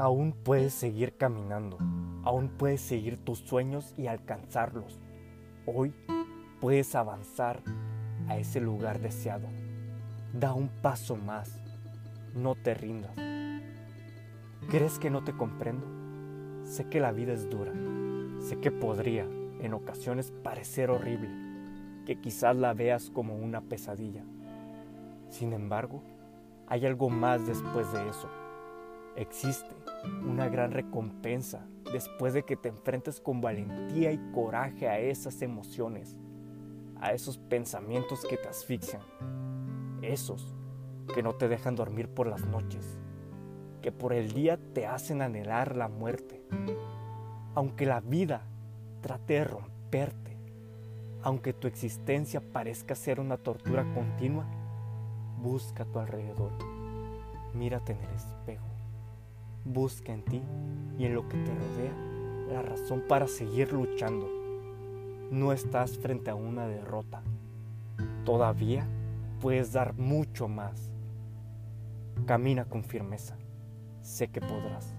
Aún puedes seguir caminando, aún puedes seguir tus sueños y alcanzarlos. Hoy puedes avanzar a ese lugar deseado. Da un paso más, no te rindas. ¿Crees que no te comprendo? Sé que la vida es dura, sé que podría en ocasiones parecer horrible, que quizás la veas como una pesadilla. Sin embargo, hay algo más después de eso. Existe una gran recompensa después de que te enfrentes con valentía y coraje a esas emociones, a esos pensamientos que te asfixian, esos que no te dejan dormir por las noches, que por el día te hacen anhelar la muerte. Aunque la vida trate de romperte, aunque tu existencia parezca ser una tortura continua, busca a tu alrededor, mírate en el espejo, busca en ti y en lo que te rodea la razón para seguir luchando. No estás frente a una derrota, todavía puedes dar mucho más. Camina con firmeza, sé que podrás.